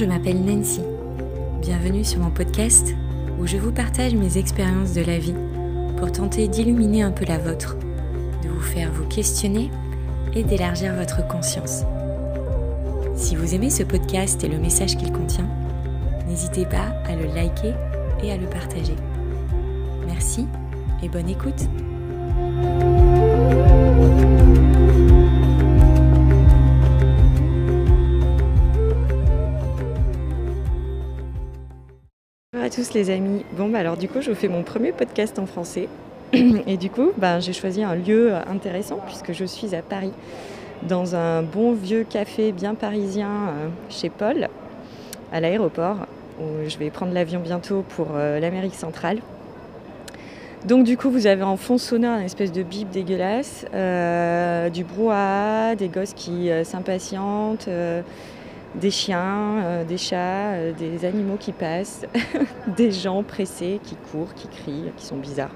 je m'appelle Nancy. Bienvenue sur mon podcast où je vous partage mes expériences de la vie pour tenter d'illuminer un peu la vôtre, de vous faire vous questionner et d'élargir votre conscience. Si vous aimez ce podcast et le message qu'il contient, n'hésitez pas à le liker et à le partager. Merci et bonne écoute. Tous les amis. Bon bah alors du coup je fais mon premier podcast en français et du coup bah, j'ai choisi un lieu intéressant puisque je suis à Paris dans un bon vieux café bien parisien euh, chez Paul à l'aéroport où je vais prendre l'avion bientôt pour euh, l'Amérique centrale. Donc du coup vous avez en fond sonore une espèce de bip dégueulasse, euh, du brouhaha, des gosses qui s'impatientent des chiens, euh, des chats, euh, des animaux qui passent, des gens pressés qui courent, qui crient, qui sont bizarres.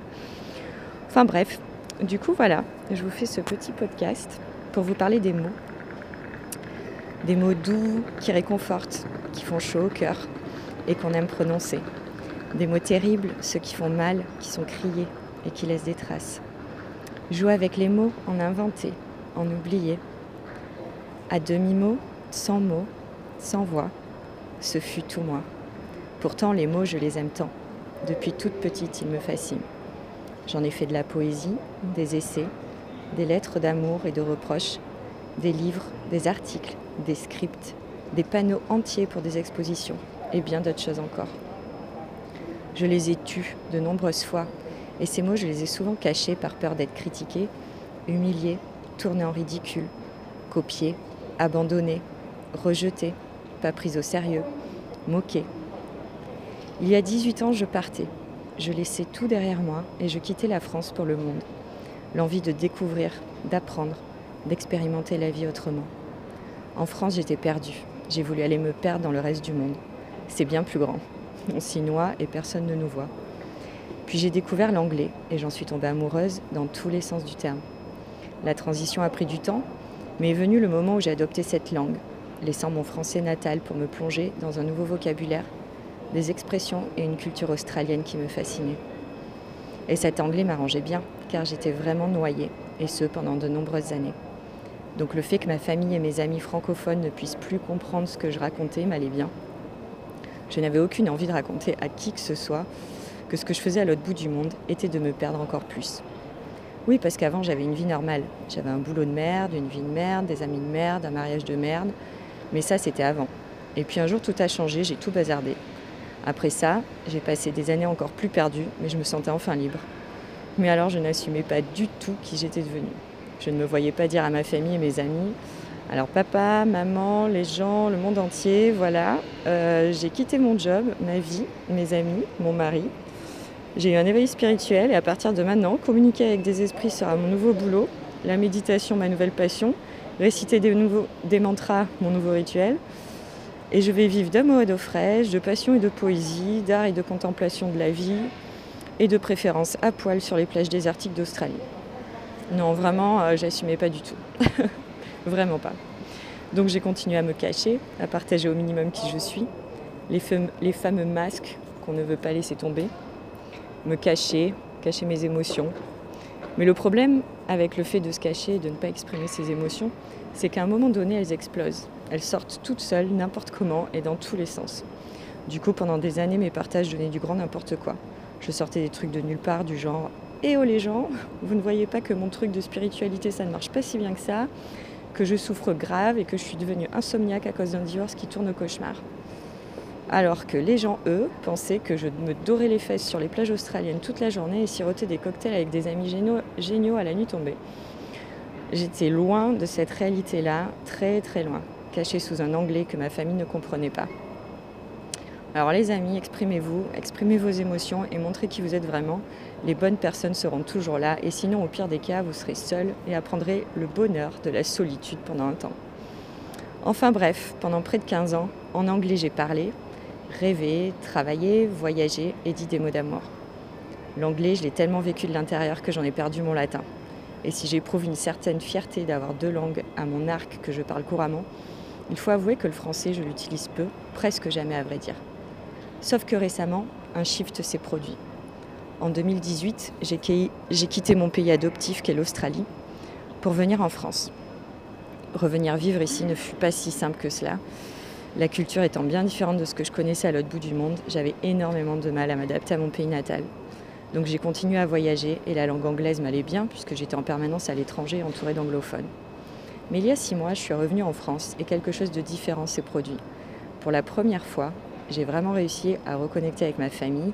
Enfin bref, du coup voilà, je vous fais ce petit podcast pour vous parler des mots. Des mots doux qui réconfortent, qui font chaud au cœur et qu'on aime prononcer. Des mots terribles, ceux qui font mal, qui sont criés et qui laissent des traces. Jouer avec les mots, en inventer, en oublier. À demi-mot, sans mots, sans voix, ce fut tout moi. Pourtant, les mots, je les aime tant. Depuis toute petite, ils me fascinent. J'en ai fait de la poésie, des essais, des lettres d'amour et de reproches, des livres, des articles, des scripts, des panneaux entiers pour des expositions et bien d'autres choses encore. Je les ai tus de nombreuses fois et ces mots, je les ai souvent cachés par peur d'être critiqués, humiliés, tournés en ridicule, copiés, abandonnés, rejetés, pas prise au sérieux, moquée. Il y a 18 ans, je partais. Je laissais tout derrière moi et je quittais la France pour le monde. L'envie de découvrir, d'apprendre, d'expérimenter la vie autrement. En France, j'étais perdue. J'ai voulu aller me perdre dans le reste du monde. C'est bien plus grand. On s'y noie et personne ne nous voit. Puis j'ai découvert l'anglais et j'en suis tombée amoureuse dans tous les sens du terme. La transition a pris du temps, mais est venu le moment où j'ai adopté cette langue, laissant mon français natal pour me plonger dans un nouveau vocabulaire, des expressions et une culture australienne qui me fascinaient. Et cet anglais m'arrangeait bien, car j'étais vraiment noyée, et ce pendant de nombreuses années. Donc le fait que ma famille et mes amis francophones ne puissent plus comprendre ce que je racontais m'allait bien. Je n'avais aucune envie de raconter à qui que ce soit que ce que je faisais à l'autre bout du monde était de me perdre encore plus. Oui, parce qu'avant j'avais une vie normale. J'avais un boulot de merde, une vie de merde, des amis de merde, un mariage de merde, mais ça, c'était avant. Et puis un jour, tout a changé, j'ai tout bazardé. Après ça, j'ai passé des années encore plus perdues, mais je me sentais enfin libre. Mais alors, je n'assumais pas du tout qui j'étais devenue. Je ne me voyais pas dire à ma famille et mes amis alors papa, maman, les gens, le monde entier, voilà. Euh, j'ai quitté mon job, ma vie, mes amis, mon mari. J'ai eu un éveil spirituel et à partir de maintenant, communiquer avec des esprits sera mon nouveau boulot, la méditation ma nouvelle passion réciter des, nouveaux, des mantras, mon nouveau rituel. Et je vais vivre d'amour et d'eau fraîche, de passion et de poésie, d'art et de contemplation de la vie, et de préférence à poil sur les plages désertiques d'Australie. Non, vraiment, euh, j'assumais pas du tout. vraiment pas. Donc j'ai continué à me cacher, à partager au minimum qui je suis, les, les fameux masques qu'on ne veut pas laisser tomber, me cacher, cacher mes émotions. Mais le problème, avec le fait de se cacher et de ne pas exprimer ses émotions, c'est qu'à un moment donné, elles explosent. Elles sortent toutes seules, n'importe comment et dans tous les sens. Du coup, pendant des années, mes partages donnaient du grand n'importe quoi. Je sortais des trucs de nulle part, du genre Eh oh les gens, vous ne voyez pas que mon truc de spiritualité, ça ne marche pas si bien que ça, que je souffre grave et que je suis devenue insomniaque à cause d'un divorce qui tourne au cauchemar. Alors que les gens, eux, pensaient que je me dorais les fesses sur les plages australiennes toute la journée et sirotais des cocktails avec des amis géniaux, à la nuit tombée. J'étais loin de cette réalité-là, très très loin, cachée sous un anglais que ma famille ne comprenait pas. Alors les amis, exprimez-vous, exprimez vos émotions et montrez qui vous êtes vraiment. Les bonnes personnes seront toujours là et sinon au pire des cas, vous serez seul et apprendrez le bonheur de la solitude pendant un temps. Enfin bref, pendant près de 15 ans, en anglais j'ai parlé, rêver, travailler, voyager et dit des mots d'amour. L'anglais, je l'ai tellement vécu de l'intérieur que j'en ai perdu mon latin. Et si j'éprouve une certaine fierté d'avoir deux langues à mon arc que je parle couramment, Il faut avouer que le français, je l'utilise peu, presque jamais à vrai dire. Sauf que récemment, un shift s'est produit. En 2018, j'ai quitté mon pays adoptif qu'est l'Australie pour venir en France. Revenir vivre ici ne fut pas si simple que cela. La culture étant bien différente de ce que je connaissais à l'autre bout du monde, j'avais énormément de mal à m'adapter à mon pays natal. Donc j'ai continué à voyager et la langue anglaise m'allait bien puisque j'étais en permanence à l'étranger entourée d'anglophones. Mais il y a six mois, je suis revenue en France et quelque chose de différent s'est produit. Pour la première fois, j'ai vraiment réussi à reconnecter avec ma famille.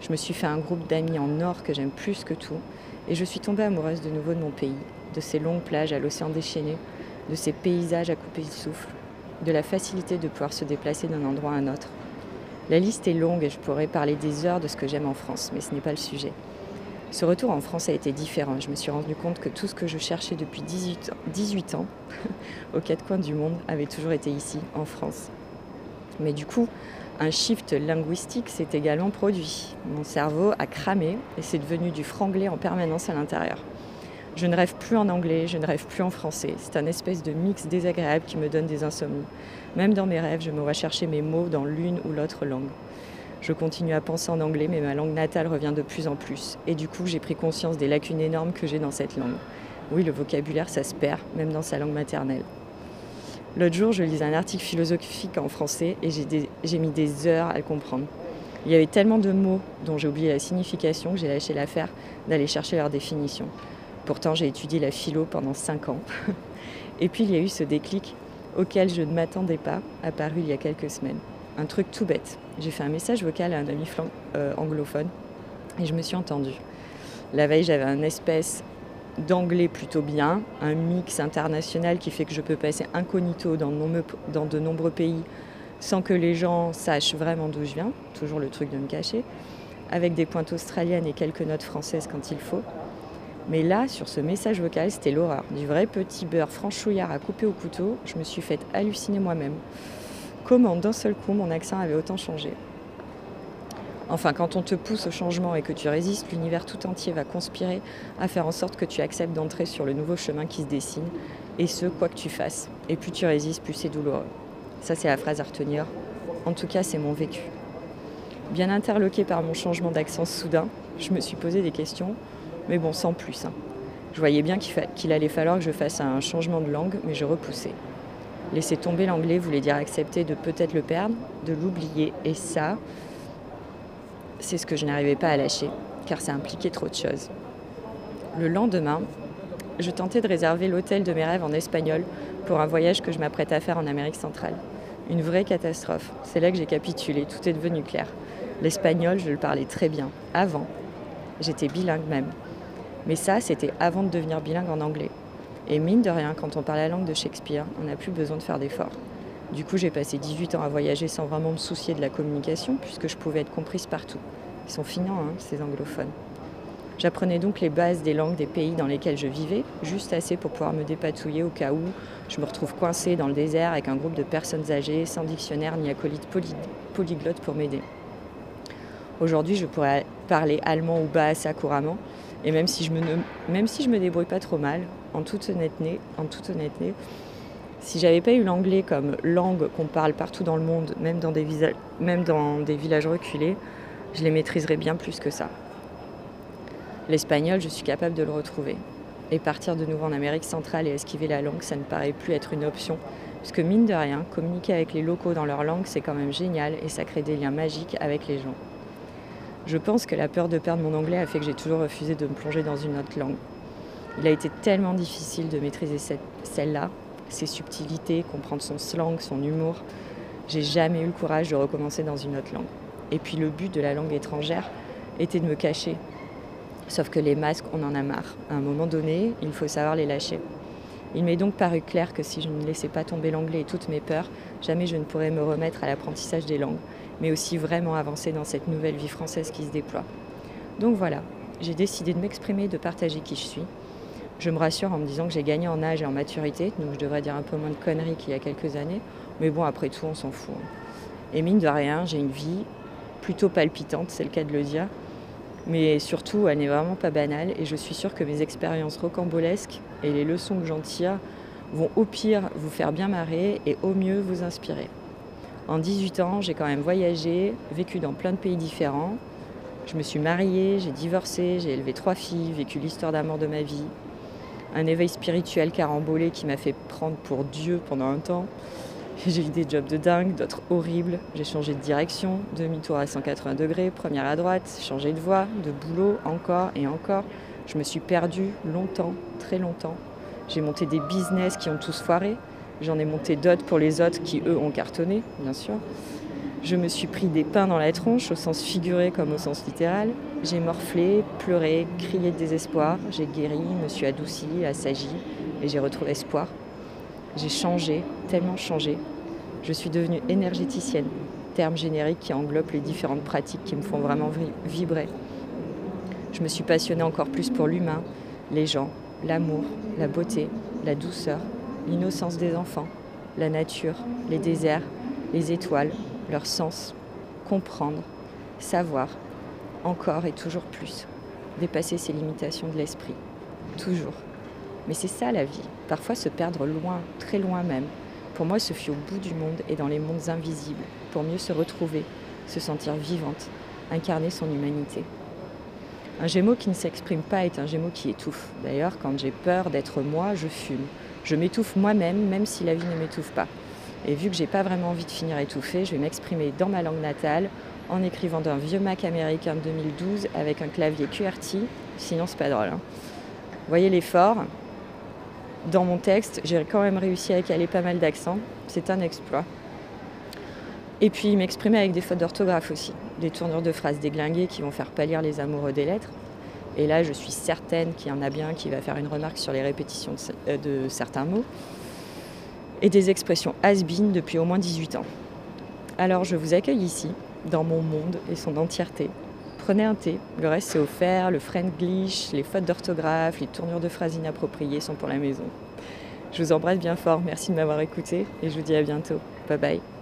Je me suis fait un groupe d'amis en or que j'aime plus que tout et je suis tombée amoureuse de nouveau de mon pays, de ces longues plages à l'océan déchaîné, de ces paysages à couper le souffle, de la facilité de pouvoir se déplacer d'un endroit à un autre. La liste est longue et je pourrais parler des heures de ce que j'aime en France, mais ce n'est pas le sujet. Ce retour en France a été différent. Je me suis rendu compte que tout ce que je cherchais depuis 18 ans, 18 ans aux quatre coins du monde avait toujours été ici, en France. Mais du coup, un shift linguistique s'est également produit. Mon cerveau a cramé et c'est devenu du franglais en permanence à l'intérieur. Je ne rêve plus en anglais, je ne rêve plus en français. C'est un espèce de mix désagréable qui me donne des insomnies. Même dans mes rêves, je me vois chercher mes mots dans l'une ou l'autre langue. Je continue à penser en anglais, mais ma langue natale revient de plus en plus. Et du coup, j'ai pris conscience des lacunes énormes que j'ai dans cette langue. Oui, le vocabulaire, ça se perd, même dans sa langue maternelle. L'autre jour, je lisais un article philosophique en français et j'ai mis des heures à le comprendre. Il y avait tellement de mots dont j'ai oublié la signification que j'ai lâché l'affaire d'aller chercher leur définition. Pourtant, j'ai étudié la philo pendant 5 ans. Et puis, il y a eu ce déclic auquel je ne m'attendais pas, apparu il y a quelques semaines. Un truc tout bête. J'ai fait un message vocal à un ami euh, anglophone et je me suis entendue. La veille, j'avais un espèce d'anglais plutôt bien, un mix international qui fait que je peux passer incognito dans, dans de nombreux pays sans que les gens sachent vraiment d'où je viens, toujours le truc de me cacher, avec des pointes australiennes et quelques notes françaises quand il faut. Mais là, sur ce message vocal, c'était l'horreur. Du vrai petit beurre franchouillard à couper au couteau, je me suis fait halluciner moi-même. Comment d'un seul coup mon accent avait autant changé Enfin, quand on te pousse au changement et que tu résistes, l'univers tout entier va conspirer à faire en sorte que tu acceptes d'entrer sur le nouveau chemin qui se dessine, et ce, quoi que tu fasses. Et plus tu résistes, plus c'est douloureux. Ça, c'est la phrase à. En tout cas, c'est mon vécu. Bien interloqué par mon changement d'accent soudain, je me suis posé des questions mais bon, sans plus. Hein. Je voyais bien qu'il, allait falloir que je fasse un changement de langue, mais je repoussais. Laisser tomber l'anglais voulait dire accepter de peut-être le perdre, de l'oublier, et ça, c'est ce que je n'arrivais pas à lâcher, car ça impliquait trop de choses. Le lendemain, je tentais de réserver l'hôtel de mes rêves en espagnol pour un voyage que je m'apprête à faire en Amérique centrale. Une vraie catastrophe. C'est là que j'ai capitulé, tout est devenu clair. L'espagnol, je le parlais très bien, avant. J'étais bilingue même. Mais ça, c'était avant de devenir bilingue en anglais. Et mine de rien, quand on parle la langue de Shakespeare, on n'a plus besoin de faire d'efforts. Du coup, j'ai passé 18 ans à voyager sans vraiment me soucier de la communication, puisque je pouvais être comprise partout. Ils sont finants, hein, ces anglophones. J'apprenais donc les bases des langues des pays dans lesquels je vivais, juste assez pour pouvoir me dépatouiller au cas où je me retrouve coincée dans le désert avec un groupe de personnes âgées, sans dictionnaire ni acolyte polyglotte pour m'aider. Aujourd'hui, je pourrais parler allemand ou bahasa couramment, et même si je me, même si je me débrouille pas trop mal, en toute honnêteté, en toute honnêteté si j'avais pas eu l'anglais comme langue qu'on parle partout dans le monde, même dans, des même dans des villages reculés, je les maîtriserais bien plus que ça. L'espagnol, je suis capable de le retrouver. Et partir de nouveau en Amérique centrale et esquiver la langue, ça ne paraît plus être une option. Puisque mine de rien, communiquer avec les locaux dans leur langue, c'est quand même génial et ça crée des liens magiques avec les gens. Je pense que la peur de perdre mon anglais a fait que j'ai toujours refusé de me plonger dans une autre langue. Il a été tellement difficile de maîtriser celle-là, ses subtilités, comprendre son slang, son humour. J'ai jamais eu le courage de recommencer dans une autre langue. Et puis le but de la langue étrangère était de me cacher. Sauf que les masques, on en a marre. À un moment donné, il faut savoir les lâcher. Il m'est donc paru clair que si je ne laissais pas tomber l'anglais et toutes mes peurs, jamais je ne pourrais me remettre à l'apprentissage des langues mais aussi vraiment avancer dans cette nouvelle vie française qui se déploie. Donc voilà, j'ai décidé de m'exprimer, de partager qui je suis. Je me rassure en me disant que j'ai gagné en âge et en maturité, donc je devrais dire un peu moins de conneries qu'il y a quelques années, mais bon, après tout, on s'en fout. Et mine de rien, j'ai une vie plutôt palpitante, c'est le cas de le dire, mais surtout, elle n'est vraiment pas banale, et je suis sûre que mes expériences rocambolesques et les leçons que j'en tire vont au pire vous faire bien marrer et au mieux vous inspirer. En 18 ans, j'ai quand même voyagé, vécu dans plein de pays différents. Je me suis mariée, j'ai divorcé, j'ai élevé trois filles, vécu l'histoire d'amour de ma vie. Un éveil spirituel carambolé qui m'a fait prendre pour Dieu pendant un temps. J'ai eu des jobs de dingue, d'autres horribles. J'ai changé de direction, demi-tour à 180 degrés, première à droite, changé de voie, de boulot, encore et encore. Je me suis perdue longtemps, très longtemps. J'ai monté des business qui ont tous foiré. J'en ai monté d'autres pour les autres qui, eux, ont cartonné, bien sûr. Je me suis pris des pains dans la tronche, au sens figuré comme au sens littéral. J'ai morflé, pleuré, crié de désespoir. J'ai guéri, me suis adouci, assagi et j'ai retrouvé espoir. J'ai changé, tellement changé. Je suis devenue énergéticienne, terme générique qui englobe les différentes pratiques qui me font vraiment vibrer. Je me suis passionnée encore plus pour l'humain, les gens, l'amour, la beauté, la douceur, l'innocence des enfants, la nature, les déserts, les étoiles, leur sens, comprendre, savoir, encore et toujours plus, dépasser ses limitations de l'esprit, toujours. Mais c'est ça la vie, parfois se perdre loin, très loin même. Pour moi, se fier au bout du monde et dans les mondes invisibles, pour mieux se retrouver, se sentir vivante, incarner son humanité. Un gémeau qui ne s'exprime pas est un gémeau qui étouffe. D'ailleurs, quand j'ai peur d'être moi, je fume. Je m'étouffe moi-même, même si la vie ne m'étouffe pas. Et vu que j'ai pas vraiment envie de finir étouffée, je vais m'exprimer dans ma langue natale en écrivant d'un vieux Mac américain de 2012 avec un clavier QWERTY. Sinon, c'est pas drôle. Hein. Voyez l'effort dans mon texte, j'ai quand même réussi à caler pas mal d'accents. C'est un exploit. Et puis m'exprimer avec des fautes d'orthographe aussi, des tournures de phrases déglinguées qui vont faire pâlir les amoureux des lettres. Et là, je suis certaine qu'il y en a bien qui va faire une remarque sur les répétitions de, euh, certains mots. Et des expressions has depuis au moins 18 ans. Alors je vous accueille ici, dans mon monde et son entièreté, Prenez un thé, le reste c'est offert, le glitch, les fautes d'orthographe, les tournures de phrases inappropriées sont pour la maison. Je vous embrasse bien fort, merci de m'avoir écouté et je vous dis à bientôt. Bye bye.